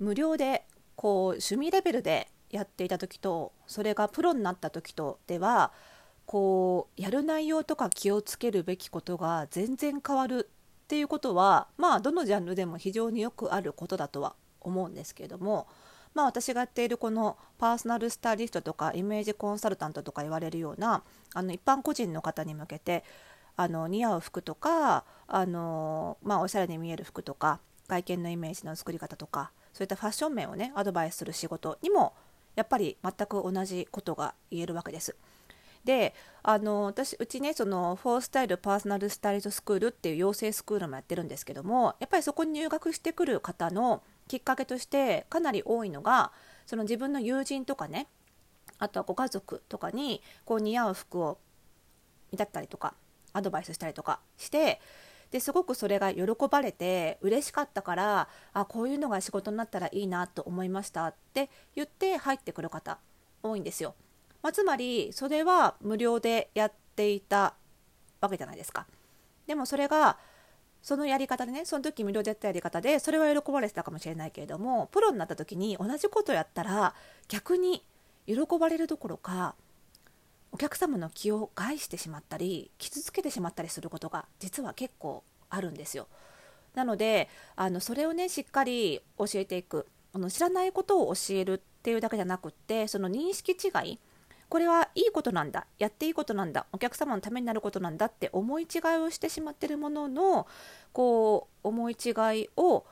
無料でこう趣味レベルでやっていた時とそれがプロになった時とではこうやる内容とか気をつけるべきことが全然変わるっていうことはまあどのジャンルでも非常によくあることだとは思うんですけれどもまあ私がやっているこのパーソナルスタイリストとかイメージコンサルタントとか言われるようなあの一般個人の方に向けてあの似合う服とかあの、まあ、おしゃれに見える服とか外見のイメージの作り方とかそういったファッション面をねアドバイスする仕事にもやっぱり全く同じことが言えるわけです。であの私うちねそのフォースタイルパーソナルスタイリストスクールっていう養成スクールもやってるんですけどもやっぱりそこに入学してくる方のきっかけとしてかなり多いのがその自分の友人とかねあとはご家族とかにこう似合う服を見立ったりとかアドバイスしたりとかしてですごくそれが喜ばれて嬉しかったからあこういうのが仕事になったらいいなと思いましたって言って入ってくる方多いんですよ。まあ、つまりそれは無料でやっていたわけじゃないですか。でもそれがそのやり方でねその時無料でやったやり方でそれは喜ばれてたかもしれないけれどもプロになった時に同じことやったら逆に喜ばれるどころかお客様の気を害してしまったり傷つけてしまったりすることが実は結構あるんですよ。なのであのそれをねしっかり教えていく。あの知らないことを教えるっていうだけじゃなくってその認識違い。これはいいことなんだ。やっていいことなんだ。お客様のためになることなんだって思い違いをしてしまってるもののこう思い違いを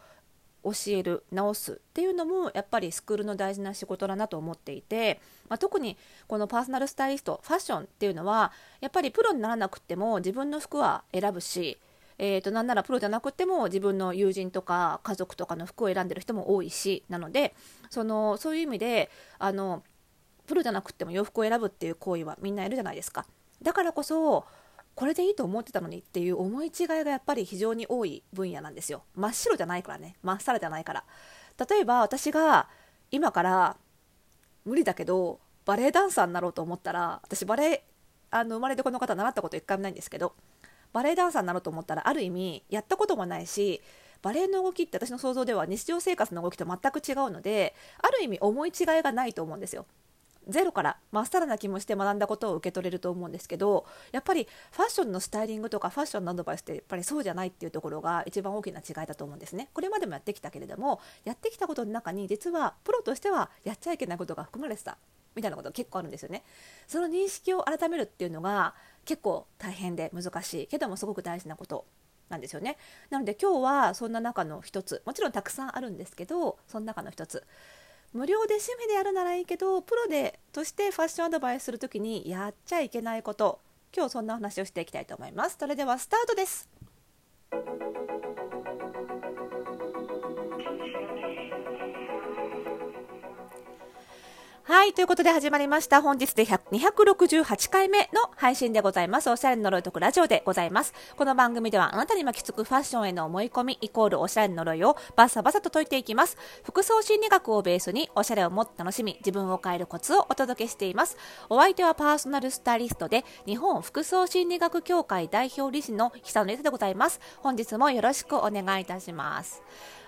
教える直すっていうのもやっぱりスクールの大事な仕事だなと思っていて、まあ、特にこのパーソナルスタイリストファッションっていうのはやっぱりプロにならなくても自分の服は選ぶしえー、となんならプロじゃなくても自分の友人とか家族とかの服を選んでる人も多いしなのでそのそういう意味であのプロじゃなくても洋服を選ぶっていう行為はみんないるじゃないですか。だからこそこれでいいと思ってたのにっていう思い違いがやっぱり非常に多い分野なんですよ。真っ白じゃないからね。真っさらじゃないから。例えば私が今から無理だけどバレエダンサーになろうと思ったら私バレエあの生まれてこの方習ったこと一回もないんですけどバレエダンサーになろうと思ったらある意味やったこともないしバレエの動きって私の想像では日常生活の動きと全く違うのである意味思い違いがないと思うんですよ。ゼロからまっさらな気もして学んだことを受け取れると思うんですけどやっぱりファッションのスタイリングとかファッションのアドバイスってやっぱりそうじゃないっていうところが一番大きな違いだと思うんですね。これまでもやってきたけれどもやってきたことの中に実はプロとしてはやっちゃいけないことが含まれてたみたいなこと結構あるんですよね。その認識を改めるっていうのが結構大変で難しいけどもすごく大事なことなんですよね。なので今日はそんな中の一つもちろんたくさんあるんですけどその中の一つ。無料で趣味でやるならいいけどプロでとしてファッションアドバイスする時にやっちゃいけないこと。今日そんな話をしていきたいと思います。それではスタートです。はい。ということで始まりました。本日で268回目の配信でございます。おしゃれの呪いとくラジオでございます。この番組ではあなたに巻きつくファッションへの思い込みイコールおしゃれの呪いをバサバサと解いていきます。服装心理学をベースにおしゃれをもっと楽しみ、自分を変えるコツをお届けしています。お相手はパーソナルスタイリストで日本服装心理学協会代表理事の久野理沙でございます。本日もよろしくお願いいたします。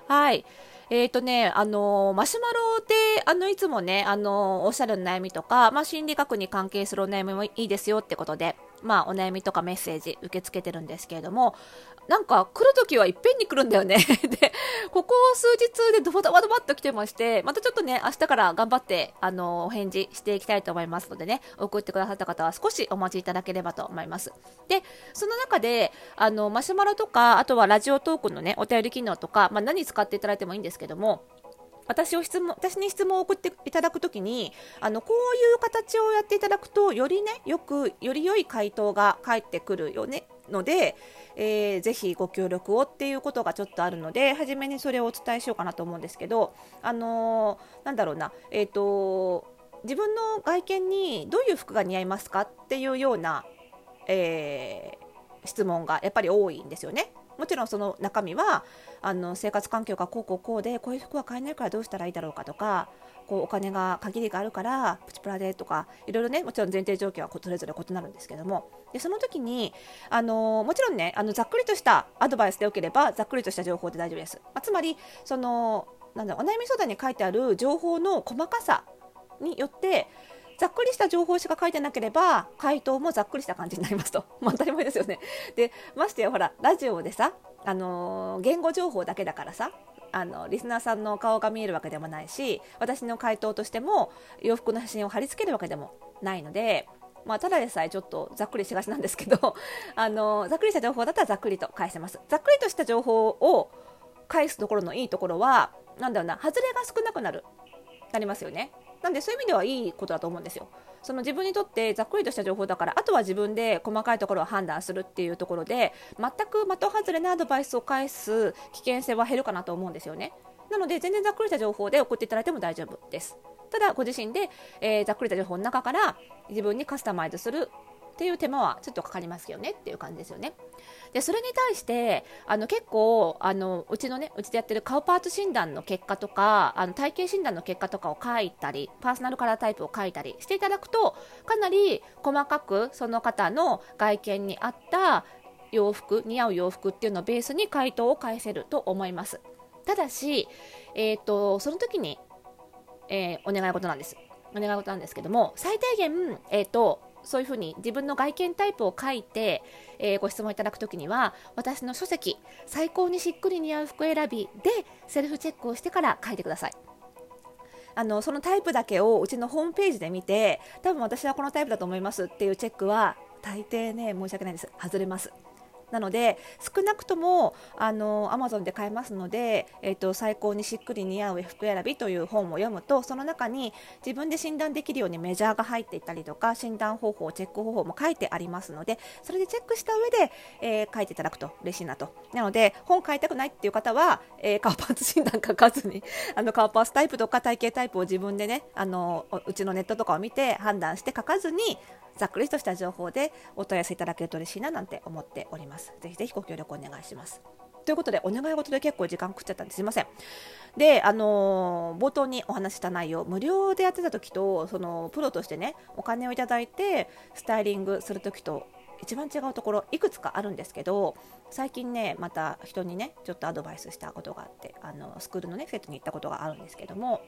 はい。えっ、ー、とね、あのマシュマロで、あの、いつもね、あのおっしゃる悩みとか、まあ、心理学に関係するお悩みもいいですよってことで、まあ、お悩みとかメッセージ受け付けてるんですけれども、なんか来るときはいっぺんに来るんだよね で、ここ数日でドバドバドバっと来てまして、またちょっとね、明日から頑張って、あの、お返事していきたいと思いますのでね、送ってくださった方は少しお待ちいただければと思います。で、その中で、あの、マシュマロとか、あとはラジオトークのね、お便り機能とか、まあ、何使っていただいてもいいんですけども、私を質問私に質問を送っていただくときにあのこういう形をやっていただくとよりねよくより良い回答が返ってくるよねので、えー、ぜひご協力をっていうことがちょっとあるので初めにそれをお伝えしようかなと思うんですけどあのー、なんだろうなえっ、ー、と自分の外見にどういう服が似合いますかっていうような、えー、質問がやっぱり多いんですよね。もちろんその中身はあの生活環境がこうこうこうでこういう服は買えないからどうしたらいいだろうかとかこうお金が限りがあるからプチプラでとかいろいろねもちろん前提条件はそれぞれ異なるんですけども。でその時にあのもちろんねあのざっくりとしたアドバイスでよければざっくりとした情報で大丈夫です、まあ、つまりそのなんだお悩み相談に書いてある情報の細かさによってざっくりした情報しか書いてなければ回答もざっくりした感じになりますと、ま、当たり前ですよね。でましてやほらラジオでさ、あのー、言語情報だけだからさあのリスナーさんの顔が見えるわけでもないし私の回答としても洋服の写真を貼り付けるわけでもないのでまあ、ただでさえちょっとざっくりしがちなんですけど あのざっくりした情報だったらざっくりと返せます。ざっくりとした情報を返すところのいいところはなんだろうな外れが少なくなるなりますよね。なんでそういう意味ではいいことだと思うんですよ。その自分にとってざっくりとした情報だからあとは自分で細かいところを判断するっていうところで全く的外れなアドバイスを返す危険性は減るかなと思うんですよね。なので全然ざっくりした情報で送っていただいても大丈夫です。ただご自身で、えー、ざっくりした情報の中から自分にカスタマイズするっていう手間はちょっとかかりますよねっていう感じですよね。でそれに対してあの結構あのうちのねうちでやってる顔パーツ診断の結果とかあの体型診断の結果とかを書いたりパーソナルカラータイプを書いたりしていただくとかなり細かくその方の外見に合った洋服似合う洋服っていうのをベースに回答を返せると思いますただし、えーと、その時に、えー、お願い事なんですお願い事なんですけども最低限、えーとそういうふうに自分の外見タイプを書いて、えー、ご質問いただくときには私の書籍「最高にしっくり似合う服選び」でセルフチェックをしてから書いてください。あのそのタイプだけをうちのホームページで見て多分私はこのタイプだと思いますっていうチェックは大抵ね申し訳ないです外れます。なので少なくともあの Amazon で買えますので、えーと、最高にしっくり似合う服選びという本を読むとその中に自分で診断できるようにメジャーが入っていたりとか診断方法チェック方法も書いてありますのでそれでチェックした上で、えー、書いていただくと嬉しいなと。なので本買いたくないっていう方は、えー、顔パーツ診断書かずに あの顔パーツタイプとか体型タイプを自分でねあのうちのネットとかを見て判断して書かずにざっくりとした情報でお問い合わせいただけると嬉しいななんて思っております。ぜひぜひご協力お願いします。ということで、お願い事で結構時間食っちゃったんですいません。で、あのー、冒頭にお話した内容、無料でやってた時と、そのプロとしてね、お金をいただいてスタイリングする時と一番違うところいくつかあるんですけど最近ねまた人にねちょっとアドバイスしたことがあってあのスクールのね生徒に行ったことがあるんですけども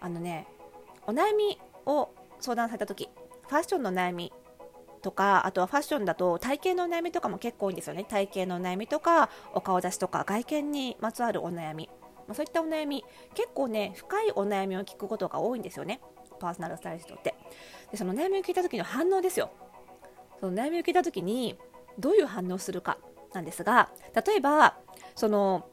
あのねお悩みを相談された時ファッションの悩みとかあとはファッションだと体型の悩みとかも結構多いんですよね。体型の悩みとかお顔出しとか外見にまつわるお悩み。そういったお悩み。結構ね深いお悩みを聞くことが多いんですよね。パーソナルスタイリストって。でその悩みを聞いた時の反応ですよ。その悩みを聞いた時にどういう反応をするかなんですが例えばその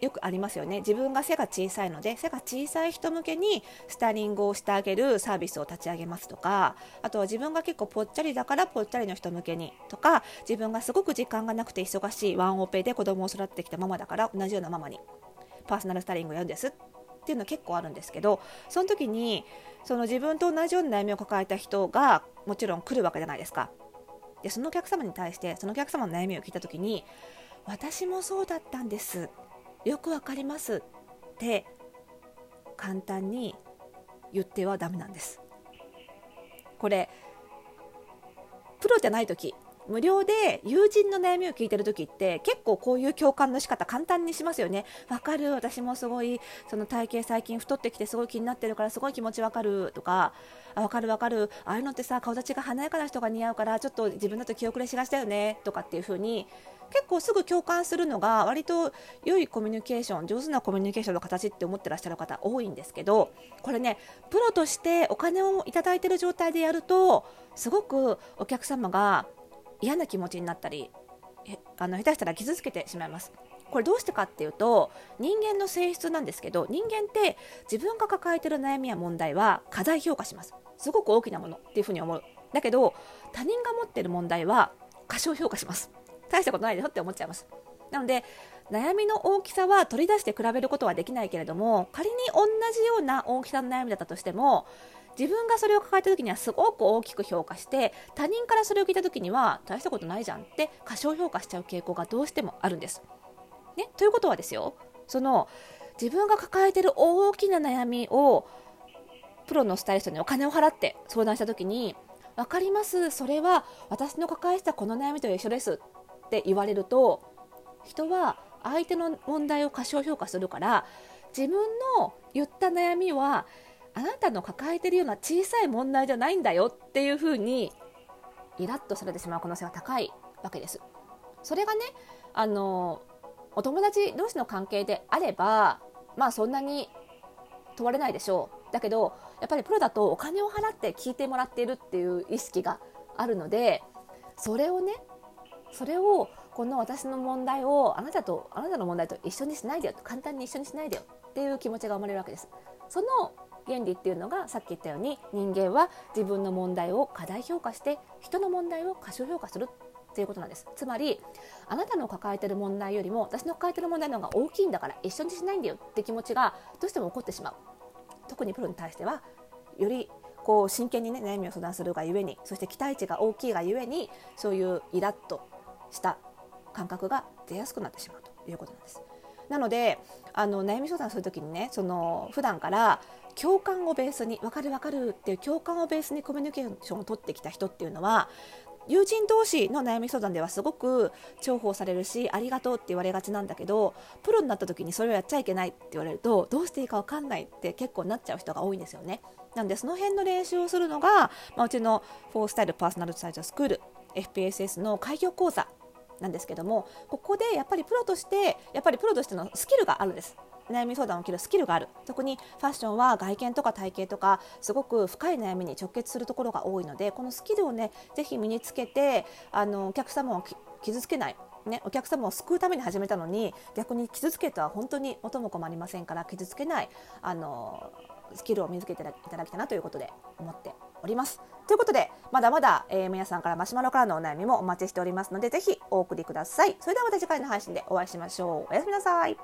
よくありますよね自分が背が小さいので背が小さい人向けにスタイリングをしてあげるサービスを立ち上げますとかあとは自分が結構ぽっちゃりだからぽっちゃりの人向けにとか自分がすごく時間がなくて忙しいワンオペで子供を育ててきたママだから同じようなママにパーソナルスタイリングをやるんですっていうの結構あるんですけどその時にその自分と同じような悩みを抱えた人がもちろん来るわけじゃないですか。でそのお客様に対してそのお客様の悩みを聞いた時に私もそうだったんですよくわかりますって簡単に言ってはダメなんです。これプロじゃない時無料で友人の悩みを聞いてる時って結構こういう共感の仕方簡単にしますよね。わかる私もすごいその体型最近太ってきてすごい気になってるからすごい気持ちわかるとかあ分かる分かる。ああいうのってさ顔立ちが華やかな人が似合うからちょっと自分だと気遅れしがちだよねとかっていう風に結構すぐ共感するのが割と良いコミュニケーション上手なコミュニケーションの形って思ってらっしゃる方多いんですけどこれねプロとしてお金をいただいてる状態でやるとすごくお客様が嫌な気持ちになったりあの下手したら傷つけてしまいます。これどうしてかっていうと人間の性質なんですけど人間って自分が抱えてる悩みや問題は過大評価します。すごく大きなものっていうふうに思う。だけど他人が持ってる問題は過小評価します。大したことないでしょって思っちゃいます。なので悩みの大きさは取り出して比べることはできないけれども仮に同じような大きさの悩みだったとしても自分がそれを抱えた時にはすごく大きく評価して他人からそれを聞いた時には大したことないじゃんって過小評価しちゃう傾向がどうしてもあるんです。ね、ということはですよその自分が抱えてる大きな悩みをプロのスタイリストにお金を払って相談した時に分かりますそれは私の抱えてたこの悩みと一緒ですって言われると人は相手の問題を過小評価するから自分の言った悩みはあなたの抱えているような小さい問題じゃないんだよっていうふうにイラッとされてしまう可能性が高いわけです。それがねあのお友達同士の関係であればまあそんなに問われないでしょうだけどやっぱりプロだとお金を払って聞いてもらっているっていう意識があるのでそれをねそれをこの私の問題をあなたとあなたの問題と一緒にしないでよ簡単に一緒にしないでよっていう気持ちが生まれるわけです。その原理っていうのがさっき言ったように人間は自分の問題を過大評価して人の問題を過小評価するっていうことなんですつまりあなたの抱えてる問題よりも私の抱えてる問題の方が大きいんだから一緒にしないんだよって気持ちがどうしても起こってしまう特にプロに対してはよりこう真剣にね悩みを相談するがゆえにそして期待値が大きいがゆえにそういうイラッとした感覚が出やすくなってしまうということなんです。なのであの悩み相談する時にねその普段から共感をベースに分かる分かるっていう共感をベースにコミュニケーションを取ってきた人っていうのは友人同士の悩み相談ではすごく重宝されるしありがとうって言われがちなんだけどプロになった時にそれをやっちゃいけないって言われるとどうしていいか分かんないって結構なっちゃう人が多いんですよね。なんでその辺の練習をするのが、まあ、うちのフォースタイルパーソナルサイトスクール FPSS の開業講座なんですけどもここでやっぱりプロとしてやっぱりプロとしてのスキルがあるんです悩み相談を切るスキルがある特にファッションは外見とか体型とかすごく深い悩みに直結するところが多いのでこのスキルをねぜひ身につけてあのお客様を傷つけないね、お客様を救うために始めたのに逆に傷つけたは本当に元も子もありませんから傷つけないあのスキルを身につけていただきたいなということで思っております。ということでまだまだ、えー、皆さんからマシュマロからのお悩みもお待ちしておりますのでぜひお送りください。それではまた次回の配信でお会いしましょう。おやすみなさい。